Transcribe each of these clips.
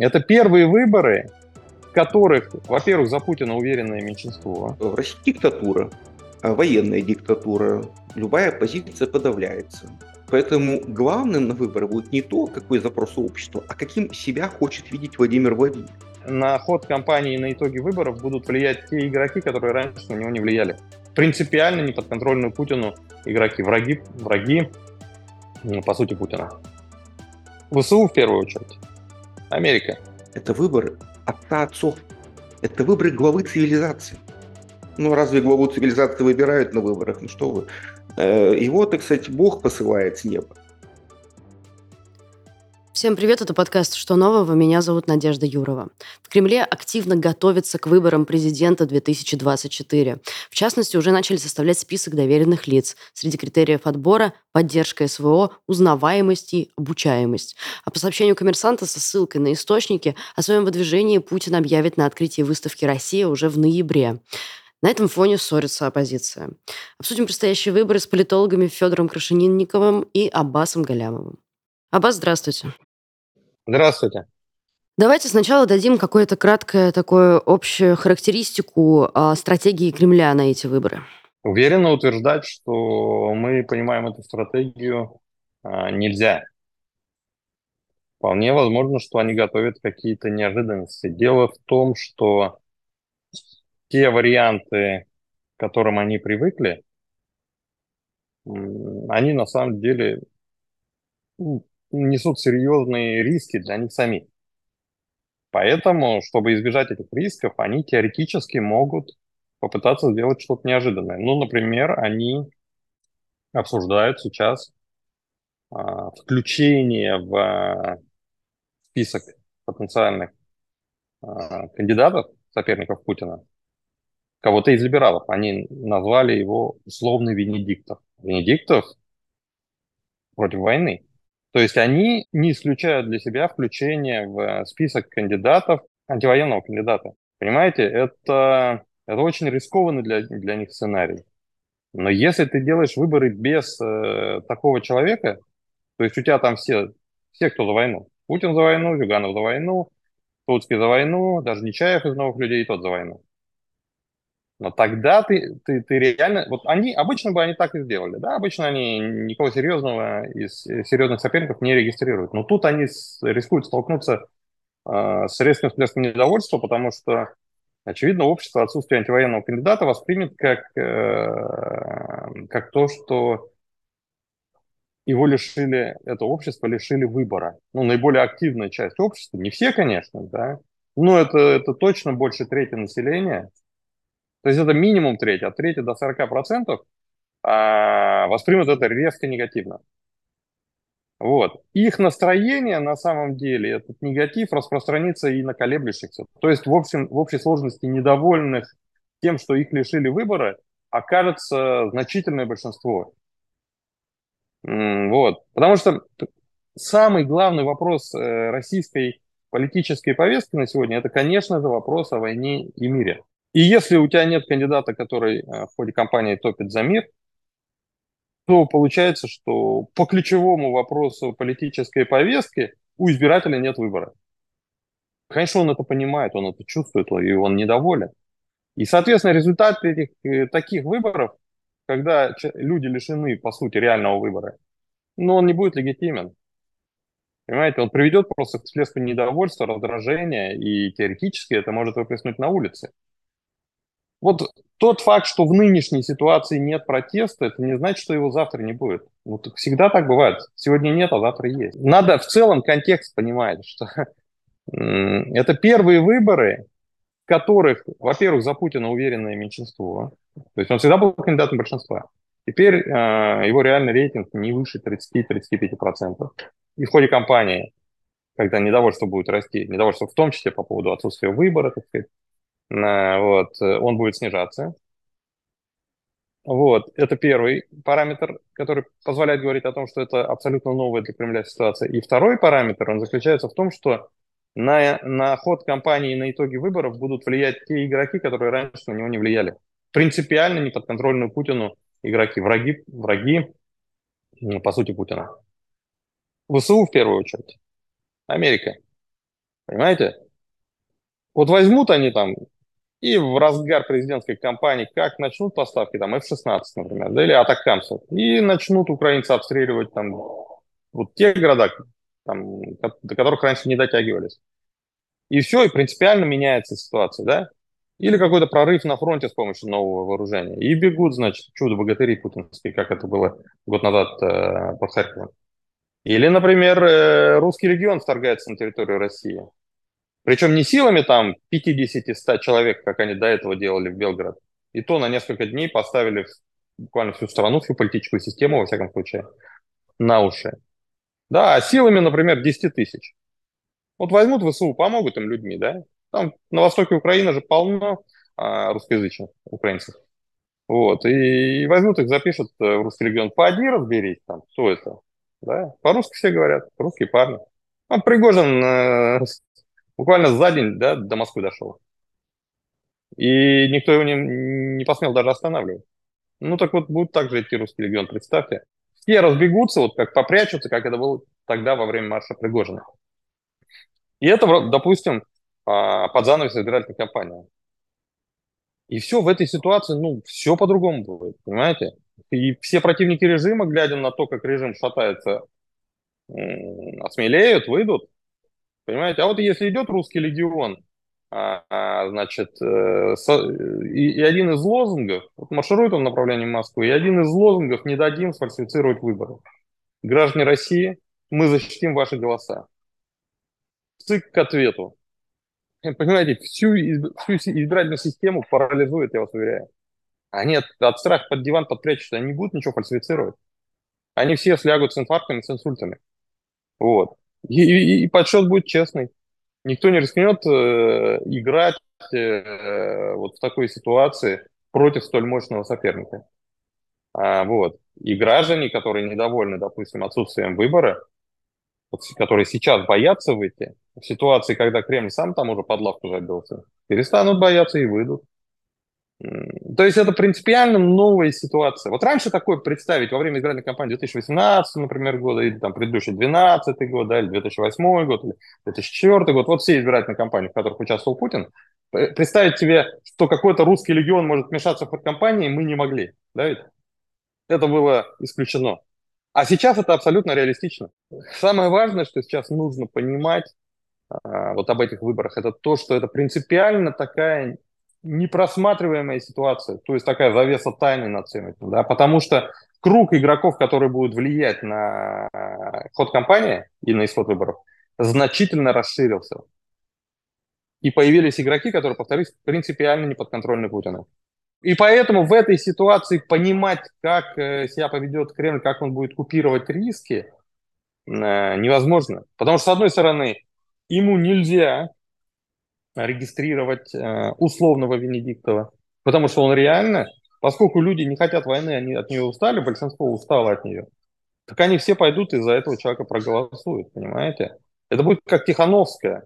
Это первые выборы, в которых, во-первых, за Путина уверенное меньшинство. В России диктатура, а военная диктатура. Любая оппозиция подавляется. Поэтому главным на выборы будет не то, какой запрос у общества, а каким себя хочет видеть Владимир Владимирович. На ход кампании и на итоги выборов будут влиять те игроки, которые раньше на него не влияли. Принципиально не подконтрольную Путину игроки, враги, враги, по сути, Путина. ВСУ в первую очередь. Америка. Это выбор отца отцов. Это выборы главы цивилизации. Ну, разве главу цивилизации выбирают на выборах? Ну что вы. Э, его, так сказать, Бог посылает с неба. Всем привет, это подкаст «Что нового?». Меня зовут Надежда Юрова. В Кремле активно готовятся к выборам президента 2024. В частности, уже начали составлять список доверенных лиц. Среди критериев отбора – поддержка СВО, узнаваемость и обучаемость. А по сообщению коммерсанта со ссылкой на источники, о своем выдвижении Путин объявит на открытии выставки «Россия» уже в ноябре. На этом фоне ссорится оппозиция. Обсудим предстоящие выборы с политологами Федором Крашенинниковым и Аббасом Галямовым. Аббас, здравствуйте. Здравствуйте. Давайте сначала дадим какую-то краткую такую общую характеристику э, стратегии Кремля на эти выборы. Уверенно утверждать, что мы понимаем эту стратегию э, нельзя. Вполне возможно, что они готовят какие-то неожиданности. Дело в том, что те варианты, к которым они привыкли, они на самом деле несут серьезные риски для них самих. Поэтому, чтобы избежать этих рисков, они теоретически могут попытаться сделать что-то неожиданное. Ну, например, они обсуждают сейчас а, включение в а, список потенциальных а, кандидатов, соперников Путина, кого-то из либералов. Они назвали его условный Венедиктов. Венедиктов против войны. То есть они не исключают для себя включение в э, список кандидатов, антивоенного кандидата. Понимаете, это, это очень рискованный для, для них сценарий. Но если ты делаешь выборы без э, такого человека, то есть у тебя там все, все, кто за войну. Путин за войну, Зюганов за войну, Тутский за войну, даже Нечаев из новых людей, и тот за войну. Но тогда ты, ты, ты реально... Вот они, обычно бы они так и сделали, да, обычно они никого серьезного из серьезных соперников не регистрируют. Но тут они с, рискуют столкнуться э, с резким всплеском недовольства, потому что, очевидно, общество отсутствие антивоенного кандидата воспримет как, э, как то, что его лишили, это общество лишили выбора. Ну, наиболее активная часть общества, не все, конечно, да, но это, это точно больше трети населения – то есть это минимум треть, от трети до 40% а, воспримут это резко негативно. Вот. Их настроение на самом деле, этот негатив распространится и на колеблющихся. То есть в, общем, в общей сложности недовольных тем, что их лишили выбора, окажется значительное большинство. Вот. Потому что самый главный вопрос э, российской политической повестки на сегодня, это, конечно же, вопрос о войне и мире. И если у тебя нет кандидата, который э, в ходе кампании топит за мир, то получается, что по ключевому вопросу политической повестки у избирателя нет выбора. Конечно, он это понимает, он это чувствует, и он недоволен. И, соответственно, результат этих э, таких выборов, когда люди лишены, по сути, реального выбора, но он не будет легитимен. Понимаете, он приведет просто к всплеску недовольства, раздражения, и теоретически это может выплеснуть на улице. Вот тот факт, что в нынешней ситуации нет протеста, это не значит, что его завтра не будет. Вот всегда так бывает. Сегодня нет, а завтра есть. Надо в целом контекст понимать, что это первые выборы, в которых, во-первых, за Путина уверенное меньшинство. То есть он всегда был кандидатом большинства. Теперь э, его реальный рейтинг не выше 30-35%. И в ходе кампании, когда недовольство будет расти, недовольство в том числе по поводу отсутствия выбора, так сказать, вот, э, он будет снижаться. Вот, это первый параметр, который позволяет говорить о том, что это абсолютно новая для Кремля ситуация. И второй параметр, он заключается в том, что на, на ход кампании и на итоги выборов будут влиять те игроки, которые раньше на него не влияли. Принципиально неподконтрольную Путину игроки, враги, враги, по сути, Путина. ВСУ в первую очередь. Америка. Понимаете? Вот возьмут они там и в разгар президентской кампании, как начнут поставки там F-16, например, да, или атакамсов, и начнут украинцы обстреливать там вот те города, там, до которых раньше не дотягивались. И все, и принципиально меняется ситуация, да? Или какой-то прорыв на фронте с помощью нового вооружения. И бегут, значит, чудо-богатыри путинские, как это было год назад э, под Харьковом. Или, например, э, русский регион вторгается на территорию России. Причем не силами там 50-100 человек, как они до этого делали в Белгород. И то на несколько дней поставили буквально всю страну, всю политическую систему, во всяком случае, на уши. Да, а силами, например, 10 тысяч. Вот возьмут ВСУ, помогут им людьми, да? Там на востоке Украины же полно а, русскоязычных украинцев. Вот, и, возьмут их, запишут э, в русский регион. Поди разберись там, кто это. Да? По-русски все говорят, русские парни. А Пригожин э, буквально за день да, до Москвы дошел. И никто его не, не посмел даже останавливать. Ну так вот, будет так же идти русский регион, представьте. Все разбегутся, вот как попрячутся, как это было тогда во время марша Пригожина. И это, допустим, а, под занавес избирательной кампании. И все в этой ситуации, ну, все по-другому будет, понимаете? И все противники режима, глядя на то, как режим шатается, осмелеют, выйдут, понимаете? А вот если идет русский легион, а, а, значит, э, и, и один из лозунгов, вот марширует он в направлении Москвы, и один из лозунгов «Не дадим сфальсифицировать выборы». Граждане России, мы защитим ваши голоса. ЦИК к ответу. Понимаете, всю, всю избирательную систему парализует, я вас уверяю. Они от, от страха под диван подпрячутся, они не будут ничего фальсифицировать. Они все слягут с инфарктами, с инсультами. Вот. И, и, и подсчет будет честный. Никто не рискнет э, играть э, вот в такой ситуации против столь мощного соперника. А, вот. И граждане, которые недовольны, допустим, отсутствием выбора, вот, которые сейчас боятся выйти, в ситуации, когда Кремль сам там уже под лавку забился, перестанут бояться и выйдут. То есть это принципиально новая ситуация. Вот раньше такое представить во время избирательной кампании 2018, например, года, или там предыдущий 2012 год, да, или 2008 год, или 2004 год, вот все избирательные кампании, в которых участвовал Путин, представить себе, что какой-то русский легион может вмешаться в кампании, мы не могли, да? Это было исключено. А сейчас это абсолютно реалистично. Самое важное, что сейчас нужно понимать а, вот об этих выборах, это то, что это принципиально такая непросматриваемая ситуация, то есть такая завеса тайны над всем этим, да, потому что круг игроков, которые будут влиять на ход кампании и на исход выборов, значительно расширился. И появились игроки, которые, повторюсь, принципиально не подконтрольны Путину. И поэтому в этой ситуации понимать, как э, себя поведет Кремль, как он будет купировать риски, э, невозможно. Потому что, с одной стороны, ему нельзя регистрировать э, условного Венедиктова, потому что он реально, поскольку люди не хотят войны, они от нее устали, большинство устало от нее, так они все пойдут и за этого человека проголосуют, понимаете? Это будет как Тихановская.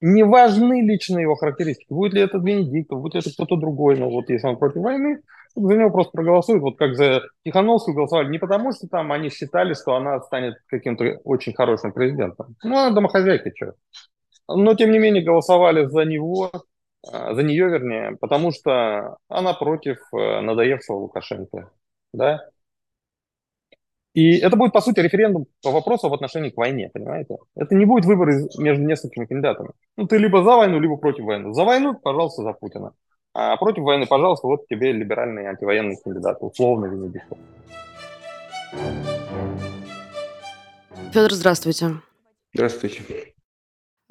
Не важны личные его характеристики. Будет ли это Венедиктов, будет ли это кто-то другой, но вот если он против войны, за него просто проголосуют, вот как за Тихановскую голосовали, не потому что там они считали, что она станет каким-то очень хорошим президентом. Ну, она домохозяйка, что. Но, тем не менее, голосовали за него, а, за нее, вернее, потому что она против э, надоевшего Лукашенко. Да? И это будет, по сути, референдум по вопросу в отношении к войне, понимаете? Это не будет выбор между несколькими кандидатами. Ну, ты либо за войну, либо против войны. За войну, пожалуйста, за Путина. А против войны, пожалуйста, вот тебе либеральный антивоенный кандидат, условно Венедиктов. Федор, здравствуйте. Здравствуйте.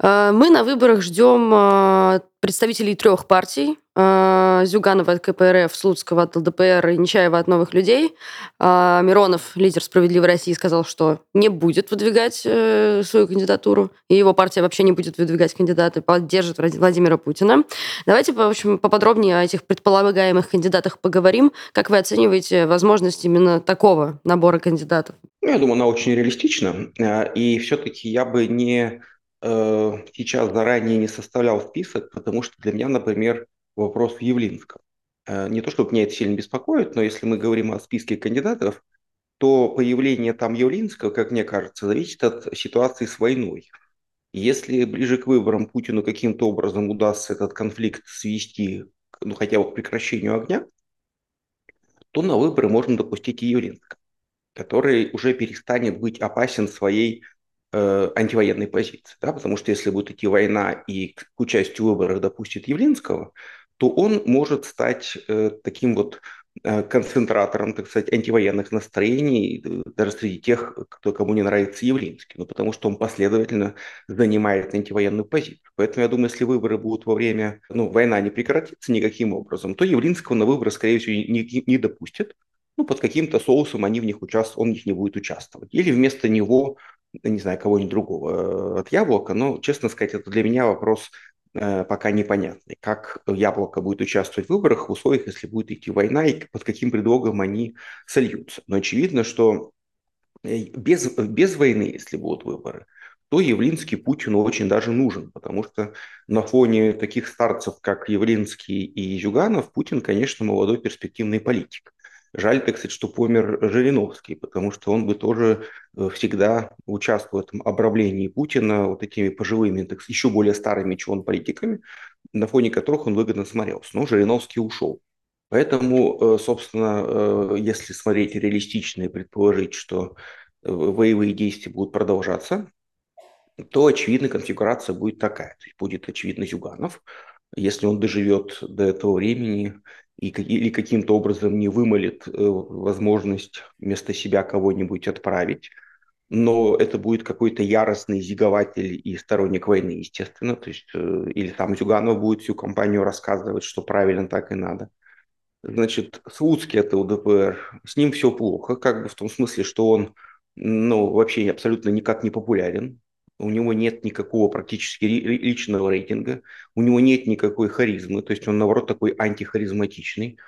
Э, мы на выборах ждем э, представителей трех партий. Э, Зюганова от КПРФ, Слуцкого от ЛДПР и Нечаева от «Новых людей». Миронов, лидер «Справедливой России», сказал, что не будет выдвигать свою кандидатуру, и его партия вообще не будет выдвигать кандидата, поддержит Владимира Путина. Давайте, в общем, поподробнее о этих предполагаемых кандидатах поговорим. Как вы оцениваете возможность именно такого набора кандидатов? Ну, я думаю, она очень реалистична. И все-таки я бы не Э, сейчас заранее не составлял список, потому что для меня, например, вопрос в Явлинском. Э, не то, чтобы меня это сильно беспокоит, но если мы говорим о списке кандидатов, то появление там Явлинского, как мне кажется, зависит от ситуации с войной. Если ближе к выборам Путину каким-то образом удастся этот конфликт свести ну, хотя бы к прекращению огня, то на выборы можно допустить и Явлинска, который уже перестанет быть опасен своей э, антивоенной позиции. Да? Потому что если будет идти война и к, участию в выборах допустит Явлинского, то он может стать э, таким вот Э, концентратором, так сказать, антивоенных настроений э, даже среди тех, кто, кому не нравится Явлинский, ну, потому что он последовательно занимает антивоенную позицию. Поэтому я думаю, если выборы будут во время, ну, война не прекратится никаким образом, то Явлинского на выборы, скорее всего, не, не допустят. Ну, под каким-то соусом они в них участвуют, он в них не будет участвовать. Или вместо него не знаю, кого-нибудь другого э, от яблока, но, честно сказать, это для меня вопрос Э, пока непонятный. Как Яблоко будет участвовать в выборах в условиях, если будет идти война, и под каким предлогом они сольются. Но очевидно, что э, без, без войны, если будут выборы, то Явлинский Путину очень даже нужен, потому что на фоне таких старцев, как Явлинский и Зюганов, Путин, конечно, молодой перспективный политик. Жаль, так сказать, что помер Жириновский, потому что он бы тоже э, всегда участвовал в этом обравлении Путина вот этими пожилыми, так сказать, еще более старыми, чем он, политиками, на фоне которых он выгодно смотрелся. Но Жириновский ушел. Поэтому, э, собственно, э, если смотреть реалистично и предположить, что воевые действия будут продолжаться, то, очевидно, конфигурация будет такая. То есть будет, очевидно, Зюганов, если он доживет до этого времени и, или каким-то образом не вымолит э, возможность вместо себя кого-нибудь отправить. Но это будет какой-то яростный зигователь и сторонник войны, естественно. То есть, э, или там Зюганов будет всю компанию рассказывать, что правильно так и надо. Значит, Слуцкий это УДПР, с ним все плохо, как бы в том смысле, что он ну, вообще абсолютно никак не популярен у него нет никакого практически личного рейтинга, у него нет никакой харизмы, то есть он, наоборот, такой антихаризматичный,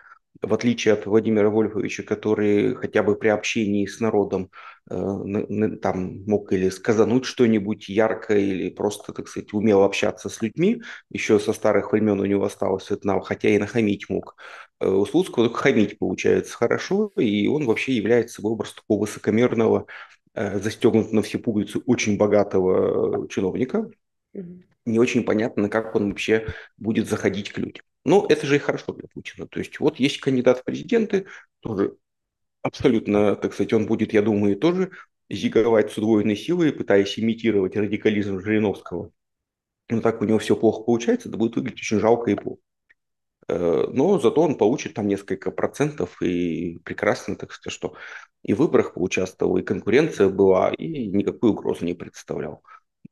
в отличие от Владимира Вольфовича, который хотя бы при общении с народом э, там мог или сказануть что-нибудь яркое, или просто, так сказать, умел общаться с людьми, еще со старых времен у него осталось это навык, хотя и нахамить мог. Э, у Слуцкого только хамить получается хорошо, и он вообще является собой образ такого высокомерного застегнут на все пуговицы очень богатого э, чиновника. Не очень понятно, как он вообще будет заходить к людям. Но это же и хорошо для Путина. То есть вот есть кандидат в президенты, тоже абсолютно, так сказать, он будет, я думаю, тоже зиговать с удвоенной силой, пытаясь имитировать радикализм Жириновского. Но так у него все плохо получается, это будет выглядеть очень жалко и плохо. Э, но зато он получит там несколько процентов, и прекрасно, так сказать, что и в выборах поучаствовал, и конкуренция была, и никакую угрозу не представлял.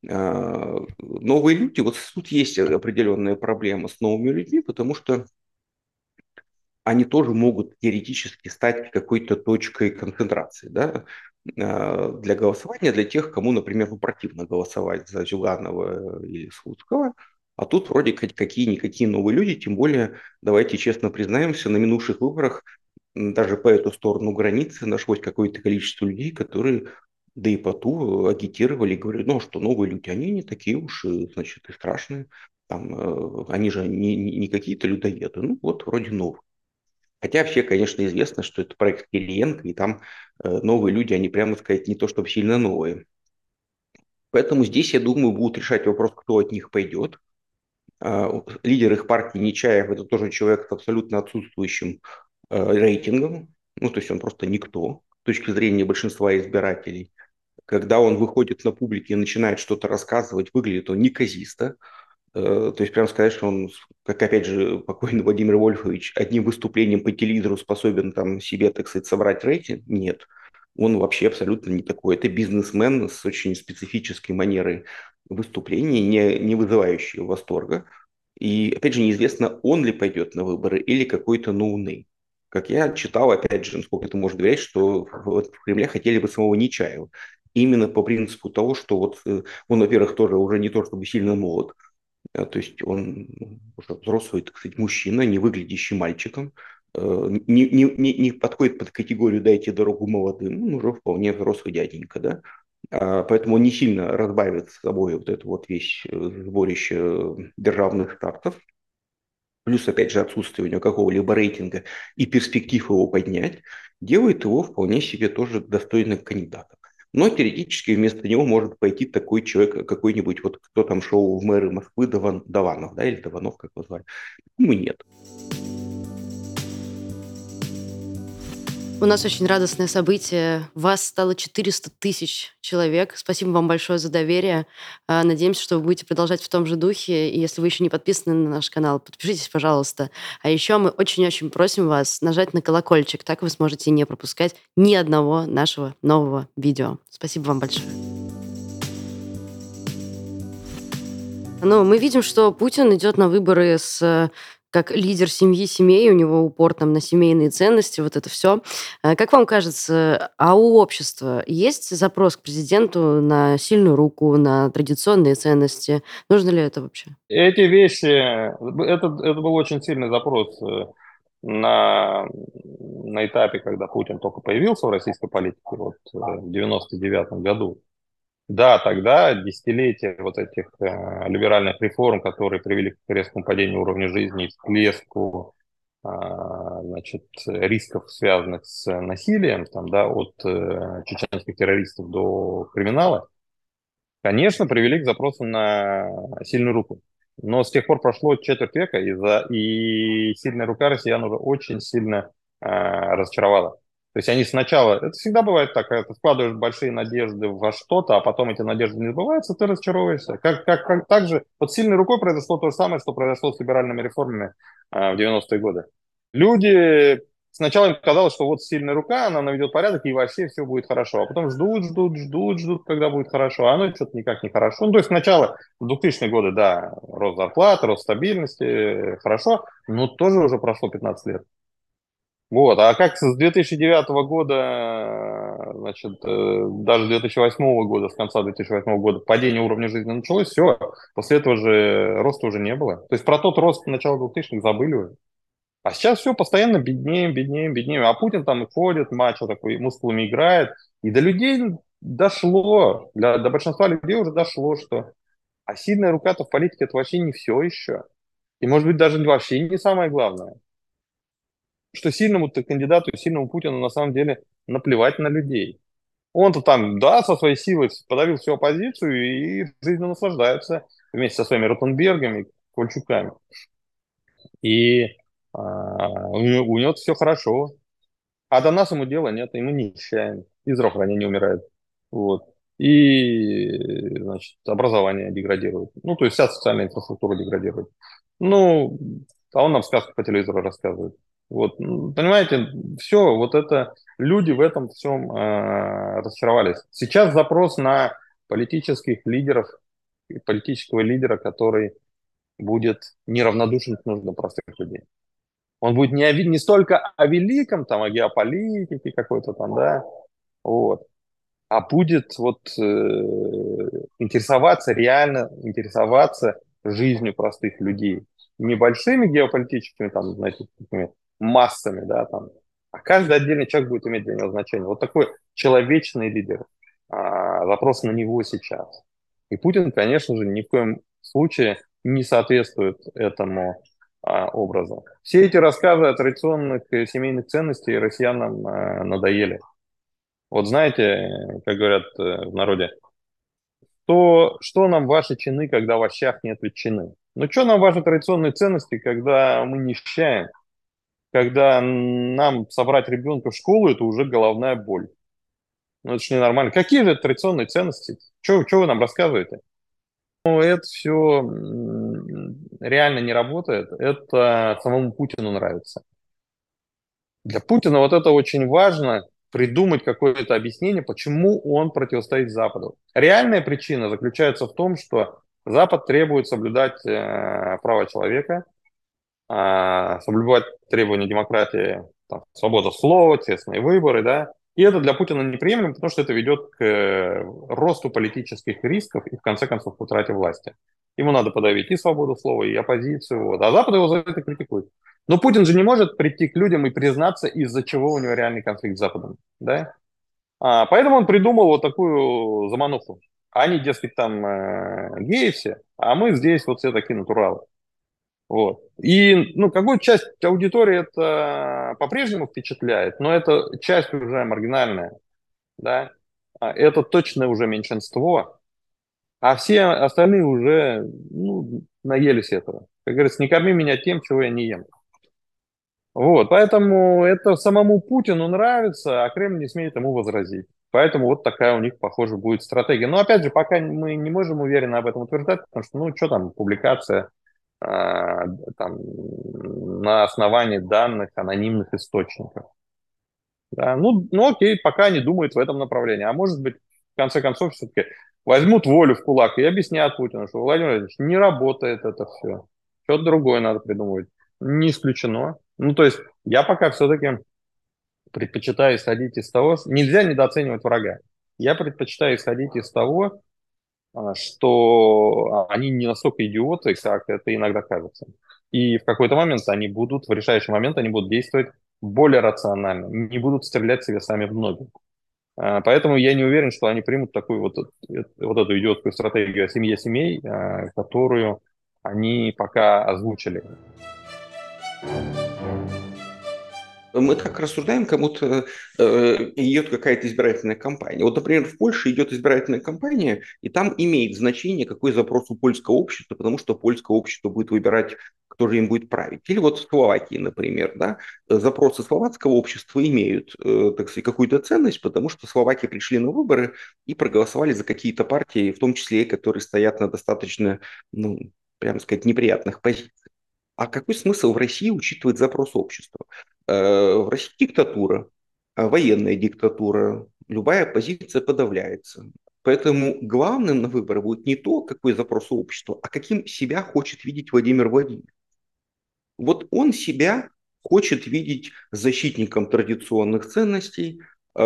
Э, новые люди, вот тут есть определенная проблема с новыми людьми, потому что они тоже могут теоретически стать какой-то точкой концентрации да, э, для голосования, для тех, кому, например, противно голосовать за Зюганова или Слуцкого – а тут вроде какие-никакие новые люди, тем более, давайте честно признаемся, на минувших выборах даже по эту сторону границы нашлось какое-то количество людей, которые да и по ту агитировали, говорили, ну, а что новые люди, они не такие уж, значит, и страшные, там, э, они же не, не, какие-то людоеды, ну, вот вроде новые. Хотя все, конечно, известно, что это проект Кириенко, и там э, новые люди, они, прямо сказать, не то чтобы сильно новые. Поэтому здесь, я думаю, будут решать вопрос, кто от них пойдет. А, лидер их партии Нечаев – это тоже человек с абсолютно отсутствующим э, рейтингом, ну, то есть он просто никто с точки зрения большинства избирателей. Когда он выходит на публику и начинает что-то рассказывать, выглядит он неказисто. Э, то есть, прямо сказать, что он, как опять же покойный Владимир Вольфович, одним выступлением по телевизору способен там себе, так сказать, собрать рейтинг, нет. Он вообще абсолютно не такой. Это бизнесмен с очень специфической манерой выступления, не, не вызывающие восторга. И, опять же, неизвестно, он ли пойдет на выборы или какой-то ноуней. Как я читал, опять же, насколько это может говорить, что в, в Кремле хотели бы самого Нечаева. Именно по принципу того, что вот э, он, во-первых, тоже уже не то чтобы сильно молод, а, то есть он уже взрослый, так сказать, мужчина, не выглядящий мальчиком, э, не, не, не, подходит под категорию «дайте дорогу молодым», он уже вполне взрослый дяденька, да, поэтому он не сильно разбавит с собой вот эту вот вещь э, сборище державных стартов. Плюс, опять же, отсутствие у него какого-либо рейтинга и перспектив его поднять, делает его вполне себе тоже достойным кандидатом. Но теоретически вместо него может пойти такой человек, какой-нибудь, вот кто там шел в мэры Москвы, Даван, Даванов, да, или Даванов, как его звали. Ну, нет. У нас очень радостное событие. Вас стало 400 тысяч человек. Спасибо вам большое за доверие. А, надеемся, что вы будете продолжать в том же духе. И если вы еще не подписаны на наш канал, подпишитесь, пожалуйста. А еще мы очень-очень просим вас нажать на колокольчик. Так вы сможете не пропускать ни одного нашего нового видео. Спасибо вам большое. Ну, мы видим, что Путин идет на выборы с как лидер семьи, семей, у него упор там на семейные ценности, вот это все. Э, как вам кажется, а у общества есть запрос к президенту на сильную руку, на традиционные ценности? Нужно ли это вообще? Эти вещи, это, это был очень сильный запрос э, на, на этапе, когда Путин только появился в российской политике, вот э, в 99 году. Да, тогда десятилетия вот этих э, либеральных реформ, которые привели к резкому падению уровня жизни, всплеску э, значит, рисков, связанных с насилием, там, да, от э, чеченских террористов до криминала, конечно, привели к запросу на сильную руку. Но с тех пор прошло четверть века, и, за, и сильная рука россиян уже очень сильно э, разочаровала. То есть они сначала, это всегда бывает так, когда ты вкладываешь большие надежды во что-то, а потом эти надежды не сбываются, ты разочаровываешься. Как, как, как, так же, вот сильной рукой произошло то же самое, что произошло с либеральными реформами э, в 90-е годы. Люди, сначала им казалось, что вот сильная рука, она наведет порядок, и вообще все будет хорошо. А потом ждут, ждут, ждут, ждут, когда будет хорошо, а оно что-то никак не хорошо. Ну, то есть сначала, в 2000-е годы, да, рост зарплаты, рост стабильности, хорошо, но тоже уже прошло 15 лет. Вот, а как с 2009 года, значит, э, даже 2008 года, с конца 2008 года падение уровня жизни началось, все, после этого же роста уже не было. То есть про тот рост начала 2000-х забыли уже. А сейчас все, постоянно беднеем, беднеем, беднеем. А Путин там ходит, мачо такой, мускулами играет. И до людей дошло, для, до большинства людей уже дошло, что а сильная рука-то в политике это вообще не все еще. И может быть даже вообще не самое главное что сильному кандидату, сильному Путину на самом деле наплевать на людей. Он-то там, да, со своей силой подавил всю оппозицию и жизненно наслаждается вместе со своими Ротенбергами, Кольчуками. И а, у, него, у него все хорошо. А до нас ему дела нет, ему не несчастен. И здравоохранение умирает. Вот. И, значит, образование деградирует. Ну, то есть вся социальная инфраструктура деградирует. Ну, а он нам сказки по телевизору рассказывает. Вот, понимаете, все, вот это люди в этом всем э, разочаровались. Сейчас запрос на политических лидеров, политического лидера, который будет неравнодушен к нуждам простых людей. Он будет не, о, не столько о великом, там, о геополитике какой-то там, да, вот, а будет вот э, интересоваться, реально интересоваться жизнью простых людей. Небольшими геополитическими, там, знаете, массами, да, там, а каждый отдельный человек будет иметь для него значение. Вот такой человечный лидер. А, запрос на него сейчас. И Путин, конечно же, ни в коем случае не соответствует этому а, образу. Все эти рассказы о традиционных семейных ценностях россиянам а, надоели. Вот знаете, как говорят э, в народе, то что нам ваши чины, когда в овощах нет ветчины? Ну что нам ваши традиционные ценности, когда мы нищаем? Когда нам собрать ребенка в школу, это уже головная боль. Ну, это же ненормально. Какие же традиционные ценности? Что вы нам рассказываете? Ну, это все реально не работает. Это самому Путину нравится. Для Путина вот это очень важно, придумать какое-то объяснение, почему он противостоит Западу. Реальная причина заключается в том, что Запад требует соблюдать э, права человека – соблюдать требования демократии, там, свобода слова, честные выборы, да, и это для Путина неприемлемо, потому что это ведет к э, росту политических рисков и, в конце концов, к утрате власти. Ему надо подавить и свободу слова, и оппозицию, вот. а Запад его за это критикует. Но Путин же не может прийти к людям и признаться, из-за чего у него реальный конфликт с Западом. Да? А, поэтому он придумал вот такую замануху. Они, дескать, там э, геи все, а мы здесь вот все такие натуралы. Вот. И, ну, какую часть аудитории это по-прежнему впечатляет, но это часть уже маргинальная, да. а, это точно уже меньшинство, а все остальные уже ну, наелись этого. Как говорится, не корми меня тем, чего я не ем. Вот, поэтому это самому Путину нравится, а Кремль не смеет ему возразить. Поэтому вот такая у них, похоже, будет стратегия. Но опять же, пока мы не можем уверенно об этом утверждать, потому что, ну, что там, публикация там, на основании данных анонимных источников. Да, ну, ну, окей, пока они думают в этом направлении. А может быть, в конце концов, все-таки возьмут волю в кулак и объяснят Путину, что Владимир Владимирович, не работает это все. Что-то другое надо придумывать. Не исключено. Ну, то есть я пока все-таки предпочитаю исходить из того, нельзя недооценивать врага. Я предпочитаю исходить из того, а, что они не настолько идиоты, как это иногда кажется. И в какой-то момент они будут, в решающий момент они будут действовать более рационально, не будут стрелять себе сами в ноги. А, поэтому я не уверен, что они примут такую вот, вот эту идиотскую стратегию о семье семей, а, которую они пока озвучили мы так рассуждаем, кому-то э, идет какая-то избирательная кампания. Вот, например, в Польше идет избирательная кампания, и там имеет значение, какой запрос у польского общества, потому что польское общество будет выбирать, кто же им будет править. Или вот в Словакии, например, да, запросы словацкого общества имеют, э, так сказать, какую-то ценность, потому что словаки пришли на выборы и проголосовали за какие-то партии, в том числе, которые стоят на достаточно, ну, прямо сказать, неприятных позициях. А какой смысл в России учитывать запрос общества? Э, в России диктатура, э, военная диктатура, любая позиция подавляется. Поэтому главным на выборы будет не то, какой запрос общества, а каким себя хочет видеть Владимир Владимирович. Вот он себя хочет видеть защитником традиционных ценностей, э,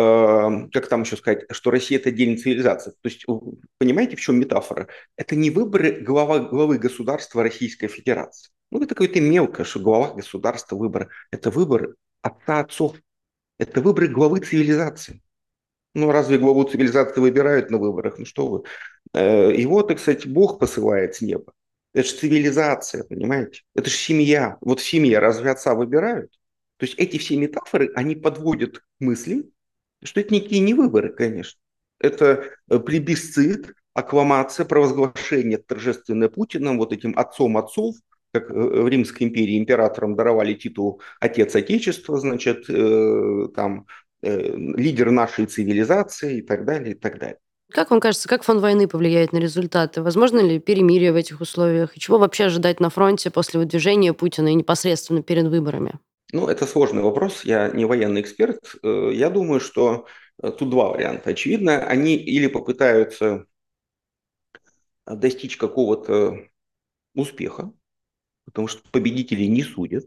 как там еще сказать, что Россия это отдельная цивилизация. То есть, понимаете, в чем метафора? Это не выборы глава, главы государства Российской Федерации. Ну, это какое-то мелкое, что глава государства выбор. Это выбор отца отцов. Это выборы главы цивилизации. Ну, разве главу цивилизации выбирают на выборах? Ну, что вы. Э, его, так сказать, Бог посылает с неба. Это же цивилизация, понимаете? Это же семья. Вот в семье разве отца выбирают? То есть эти все метафоры, они подводят к мысли, что это никакие не выборы, конечно. Это э, плебисцит, аккламация, провозглашение торжественное Путиным, вот этим отцом отцов, как э, в Римской империи императорам даровали титул «Отец Отечества», значит, э, там, э, лидер нашей цивилизации и так далее, и так далее. Как вам кажется, как фон войны повлияет на результаты? Возможно ли перемирие в этих условиях? И чего вообще ожидать на фронте после выдвижения Путина и непосредственно перед выборами? Ну, это сложный вопрос. Я не военный эксперт. Я думаю, что тут два варианта. Очевидно, они или попытаются достичь какого-то успеха, потому что победителей не судят.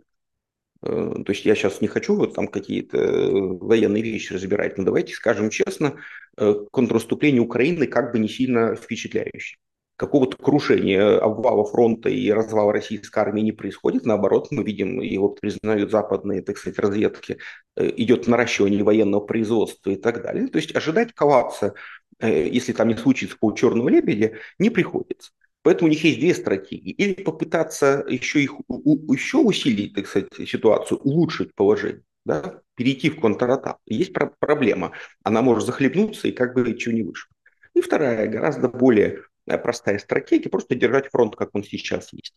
Э, то есть я сейчас не хочу вот там какие-то э, военные вещи разбирать, но давайте скажем честно, э, контрнаступление Украины как бы не сильно впечатляющее. Какого-то крушения, обвала фронта и развала российской армии не происходит. Наоборот, мы видим, и вот признают западные, так сказать, разведки, идет наращивание военного производства и так далее. То есть ожидать коллапса, если там не случится по черного лебедя, не приходится. Поэтому у них есть две стратегии. Или попытаться еще, их, еще усилить, так сказать, ситуацию, улучшить положение, да? перейти в контратаку. Есть про- проблема. Она может захлебнуться и как бы ничего не вышло. И вторая, гораздо более э, простая стратегия, просто держать фронт, как он сейчас есть.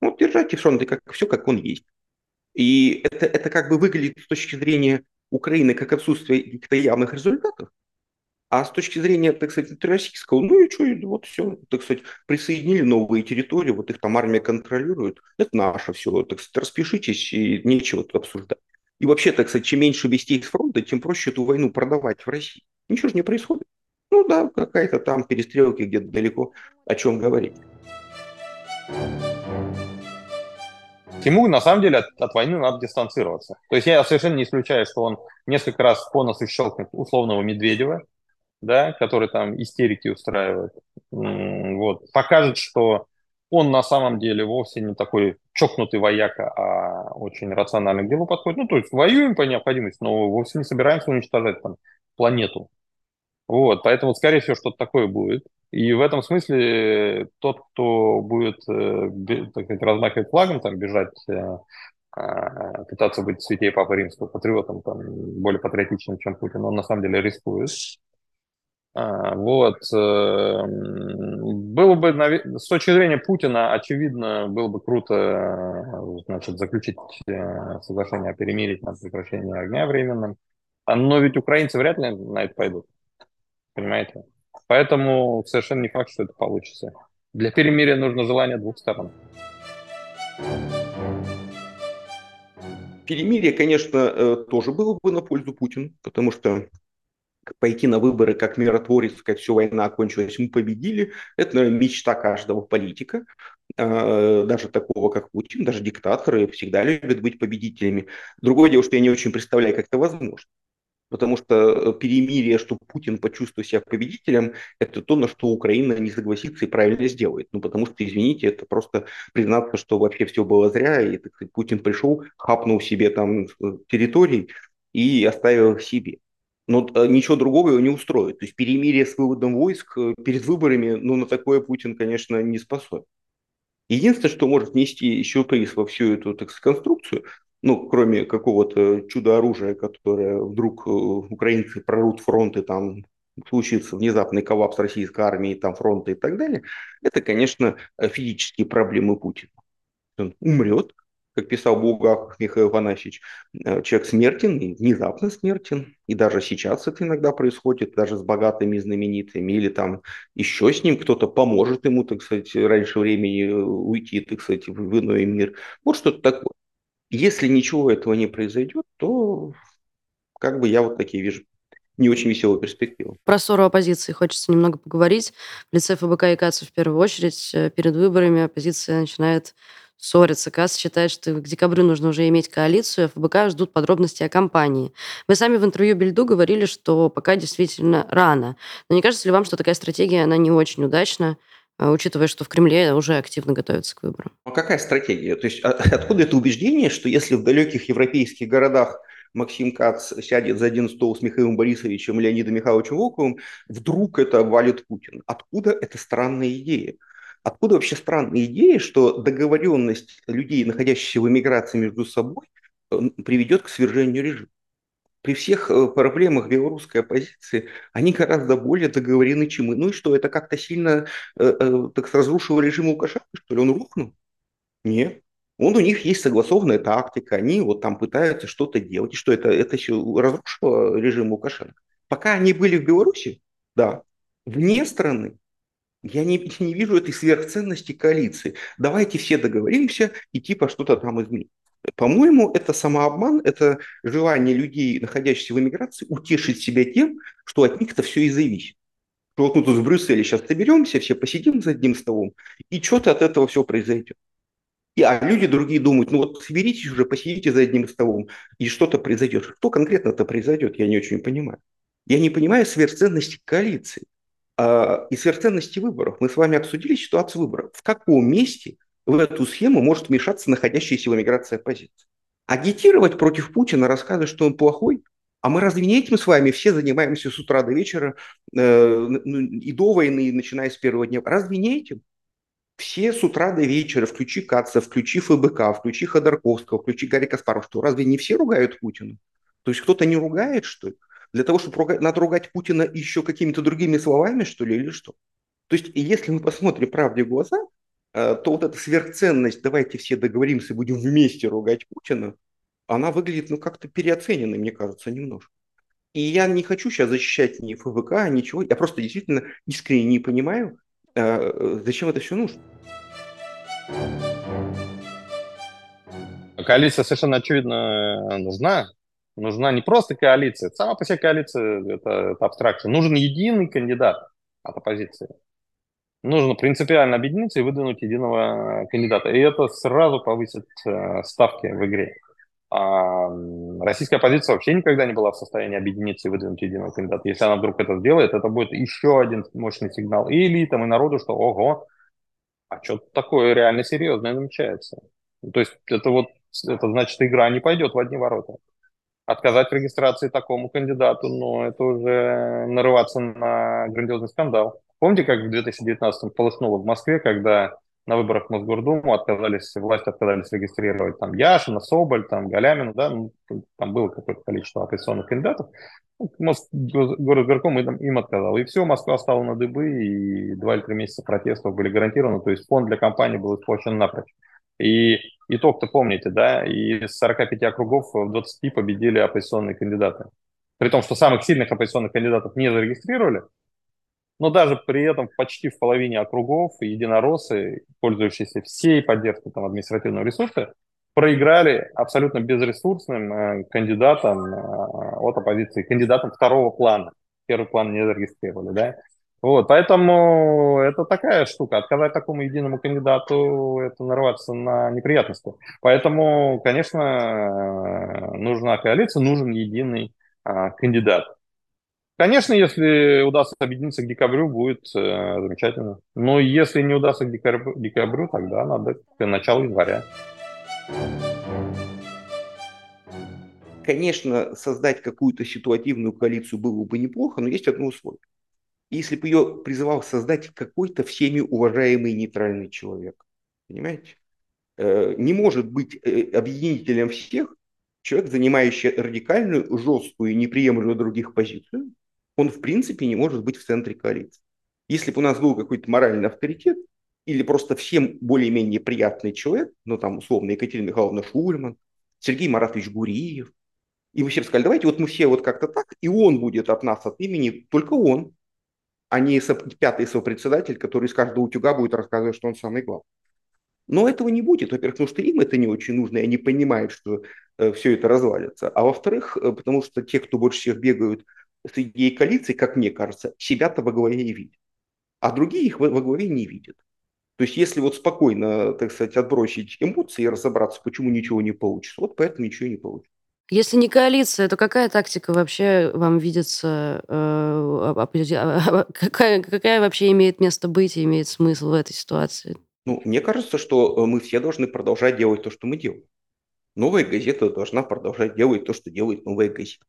Вот держать фронт, как, все, как он есть. И это, это как бы выглядит с точки зрения Украины как отсутствие каких-то явных результатов, а с точки зрения, так сказать, российского, ну и что, вот все, так сказать, присоединили новые территории, вот их там армия контролирует, это наше все, так сказать, распишитесь и нечего тут обсуждать. И вообще, так сказать, чем меньше вестей с фронта, тем проще эту войну продавать в России. Ничего же не происходит. Ну да, какая-то там перестрелки где-то далеко, о чем говорить. Тимур, на самом деле, от, от войны надо дистанцироваться. То есть я совершенно не исключаю, что он несколько раз по носу щелкнет условного Медведева, да, который там истерики устраивает, вот, покажет, что он на самом деле вовсе не такой чокнутый вояка, а очень рационально к делу подходит. Ну, то есть воюем по необходимости, но вовсе не собираемся уничтожать там планету. Вот, поэтому, скорее всего, что-то такое будет. И в этом смысле тот, кто будет, э, так сказать, размахивать флагом, там, бежать, э, а, пытаться быть святее Папы Римского, патриотом, там, более патриотичным, чем Путин, он на самом деле рискует. А, вот. Эм, было бы, с точки зрения Путина, очевидно, было бы круто э, значит, заключить э, соглашение о перемирии на прекращение огня временным. А, но ведь украинцы вряд ли на это пойдут. Понимаете? Поэтому совершенно не факт, что это получится. Для перемирия нужно желание двух сторон. Перемирие, конечно, э, тоже было бы на пользу Путину, потому что пойти на выборы как миротворец, как все, война окончилась, мы победили. Это, наверное, мечта каждого политика, а, даже такого, как Путин, даже диктаторы всегда любят быть победителями. Другое дело, что я не очень представляю, как это возможно. Потому что э, перемирие, что Путин почувствует себя победителем, это то, на что Украина не согласится и правильно сделает. Ну, потому что, извините, это просто признаться, что вообще все было зря, и так сказать, Путин пришел, хапнул себе там э, территорий и оставил их себе но э, ничего другого его не устроит. То есть перемирие с выводом войск э, перед выборами, ну, на такое Путин, конечно, не способен. Единственное, что может внести сюрприз во всю эту так сказать, конструкцию, ну, кроме какого-то чудо-оружия, которое вдруг э, украинцы прорут фронты, там случится внезапный коллапс российской армии, там фронта и так далее, это, конечно, физические проблемы Путина. Он умрет, как писал Булгаков Михаил Панасич, э, человек смертен и внезапно смертен. И даже сейчас это иногда происходит, даже с богатыми знаменитыми. Или там еще с ним кто-то поможет ему, так сказать, раньше времени э, уйти, так сказать, в иной мир. Вот что-то такое. Если ничего этого не произойдет, то как бы я вот такие вижу не очень веселую перспективу. Про ссору оппозиции хочется немного поговорить. В лице ФБК и КАЦ в первую очередь э, перед выборами оппозиция начинает ссорятся. КАС считает, что к декабрю нужно уже иметь коалицию, а ФБК ждут подробности о кампании. Вы сами в интервью Бельду говорили, что пока действительно рано. Но не кажется ли вам, что такая стратегия, она не очень удачна, а, учитывая, что в Кремле уже активно готовятся к выборам? А какая стратегия? То есть а, откуда это убеждение, что если в далеких европейских городах Максим Кац сядет за один стол с Михаилом Борисовичем и Леонидом Михайловичем Волковым, вдруг это обвалит Путин? Откуда эта странная идея? Откуда вообще странная идея, что договоренность людей, находящихся в эмиграции между собой, приведет к свержению режима? При всех э, проблемах белорусской оппозиции они гораздо более договорены, чем мы. Ну и что, это как-то сильно э, э, так разрушило режим Лукашенко, что ли? Он рухнул? Нет. Он, у них есть согласованная тактика, они вот там пытаются что-то делать. И что, это, это еще разрушило режим Лукашенко? Пока они были в Беларуси, да, вне страны, я не, не вижу этой сверхценности коалиции. Давайте все договоримся и типа что-то там изменить. По-моему, это самообман, это желание людей, находящихся в эмиграции, утешить себя тем, что от них это все и зависит. Что вот мы тут в Брюсселе сейчас соберемся, все посидим за одним столом, и что-то от этого все произойдет. И, а люди другие думают, ну вот соберитесь уже, посидите за одним столом, и что-то произойдет. Что конкретно это произойдет, я не очень понимаю. Я не понимаю сверхценности коалиции. А, и сверхценности выборов. Мы с вами обсудили ситуацию выборов. В каком месте в эту схему может вмешаться находящаяся в эмиграции оппозиция? Агитировать против Путина, рассказывать, что он плохой, а мы разве не этим с вами все занимаемся с утра до вечера э, ну, и до войны, начиная с первого дня? Разве не этим? Все с утра до вечера, включи Каца, включи ФБК, включи Ходорковского, включи Гарри Каспаров, что разве не все ругают Путина? То есть кто-то не ругает, что ли? Для того, чтобы ругать, надо ругать Путина еще какими-то другими словами, что ли, или что? То есть, если мы посмотрим правде в глаза, э, то вот эта сверхценность, давайте все договоримся, будем вместе ругать Путина, она выглядит, ну, как-то переоцененной, мне кажется, немножко. И я не хочу сейчас защищать ни ФВК, ничего. Я просто действительно искренне не понимаю, э, зачем это все нужно. Коалиция совершенно очевидно нужна нужна не просто коалиция. Сама по себе коалиция это, это абстракция. Нужен единый кандидат от оппозиции. Нужно принципиально объединиться и выдвинуть единого кандидата. И это сразу повысит э, ставки в игре. А российская оппозиция вообще никогда не была в состоянии объединиться и выдвинуть единого кандидата. Если она вдруг это сделает, это будет еще один мощный сигнал и элитам, и народу, что ого, а что-то такое реально серьезное намечается. То есть это вот, это значит, игра не пойдет в одни ворота отказать в регистрации такому кандидату, но это уже нарываться на грандиозный скандал. Помните, как в 2019-м полыхнуло в Москве, когда на выборах в Мосгордуму отказались, власти отказались регистрировать там Яшина, Соболь, там Галямина, да, ну, там было какое-то количество оппозиционных кандидатов. Ну, городгорком им, им отказал. И все, Москва стала на дыбы, и два или три месяца протестов были гарантированы, то есть фонд для кампании был испорчен напрочь. И итог-то помните, да, из 45 округов в 20 победили оппозиционные кандидаты. При том, что самых сильных оппозиционных кандидатов не зарегистрировали, но даже при этом почти в половине округов единороссы, пользующиеся всей поддержкой там, административного ресурса, проиграли абсолютно безресурсным э, кандидатам э, от оппозиции, кандидатам второго плана. Первый план не зарегистрировали, да. Вот, поэтому это такая штука. Отказать такому единому кандидату, это нарваться на неприятности. Поэтому, конечно, э, нужна коалиция, нужен единый а, кандидат. Конечно, если удастся объединиться к декабрю, будет э, замечательно. Но если не удастся к декабрю, декабрю, тогда надо к началу января. Конечно, создать какую-то ситуативную коалицию было бы неплохо, но есть одно условие. Если бы ее призывал создать какой-то всеми уважаемый нейтральный человек. Понимаете? Э, не может быть э, объединителем всех человек, занимающий радикальную, жесткую и неприемлемую других позицию, он в принципе не может быть в центре коалиции. Если бы у нас был какой-то моральный авторитет, или просто всем более-менее приятный человек, ну там условно Екатерина Михайловна Шульман, Сергей Маратович Гуриев, и мы все сказали, давайте вот мы все вот как-то так, и он будет от нас, от имени, только он, а не пятый сопредседатель, который из каждого утюга будет рассказывать, что он самый главный. Но этого не будет, во-первых, потому что им это не очень нужно, и они понимают, что э, все это развалится. А во-вторых, э, потому что те, кто больше всех бегают с идеей коалиции, как мне кажется, себя-то во главе и видят. А другие их во, во главе не видят. То есть если вот спокойно, так сказать, отбросить эмоции и разобраться, почему ничего не получится, вот поэтому ничего не получится. Если не коалиция, то какая тактика вообще вам видится? Э, какая, какая вообще имеет место быть и имеет смысл в этой ситуации? Ну, мне кажется, что э, мы все должны продолжать делать то, что мы делаем. Новая газета должна продолжать делать то, что делает новая газета.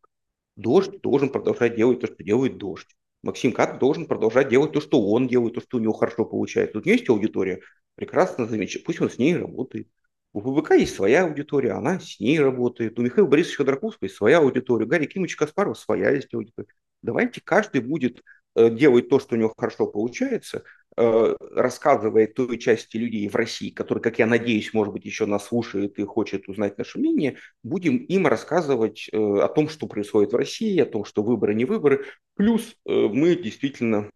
Дождь должен продолжать делать то, что делает дождь. Максим Кат должен продолжать делать то, что он делает, то, что у него хорошо получается. Тут есть аудитория, прекрасно, замечательно, пусть он с ней работает. У ПБК есть своя аудитория, она с ней работает. У Михаила Борисовича Ходорковского есть своя аудитория. У Гарри Кимовича Каспарова своя есть аудитория. Давайте каждый будет э, делать то, что у него хорошо получается, Э, рассказывает той части людей в России, которые, как я надеюсь, может быть, еще нас слушает и хочет узнать наше мнение, будем им рассказывать э, о том, что происходит в России, о том, что выборы не выборы. Плюс мы действительно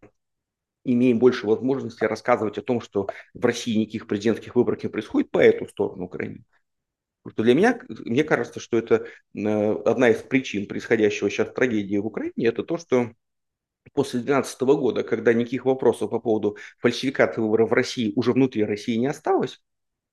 имеем больше возможности рассказывать о том, что в России никаких президентских выборов не происходит по эту сторону. Потому что для меня, мне кажется, что это одна из причин происходящего сейчас трагедии в Украине, это то, что после 2012 года, когда никаких вопросов по поводу фальсификации выборов в России уже внутри России не осталось,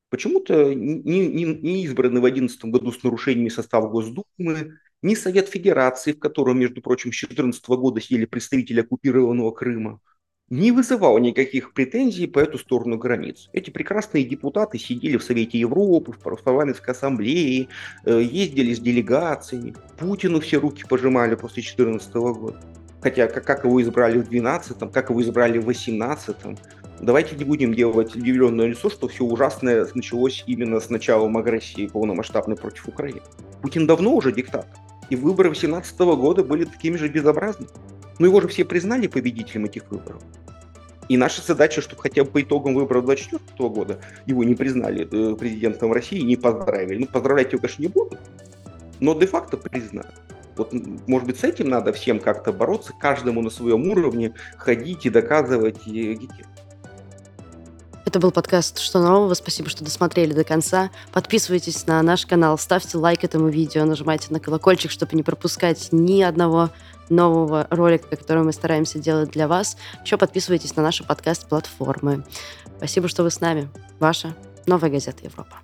почему-то не, не, не избраны в 2011 году с нарушениями состава Госдумы, ни Совет Федерации, в котором, между прочим, с 2014 года сидели представители оккупированного Крыма, не вызывал никаких претензий по эту сторону границ. Эти прекрасные депутаты сидели в Совете Европы, в парламентской ассамблее, э, ездили с делегациями. Путину все руки пожимали после 2014 года хотя как, его избрали в 12-м, как его избрали в 18-м. Давайте не будем делать удивленное лицо, что все ужасное началось именно с началом агрессии полномасштабной против Украины. Путин давно уже диктатор. И выборы 18 года были такими же безобразными. Но его же все признали победителем этих выборов. И наша задача, чтобы хотя бы по итогам выборов 24 года его не признали э, президентом России, не поздравили. Ну, поздравлять его, конечно, не буду, но де-факто признали. Вот, может быть, с этим надо всем как-то бороться, каждому на своем уровне ходить и доказывать и Это был подкаст «Что нового?». Спасибо, что досмотрели до конца. Подписывайтесь на наш канал, ставьте лайк этому видео, нажимайте на колокольчик, чтобы не пропускать ни одного нового ролика, который мы стараемся делать для вас. Еще подписывайтесь на наши подкаст-платформы. Спасибо, что вы с нами. Ваша Новая газета Европа.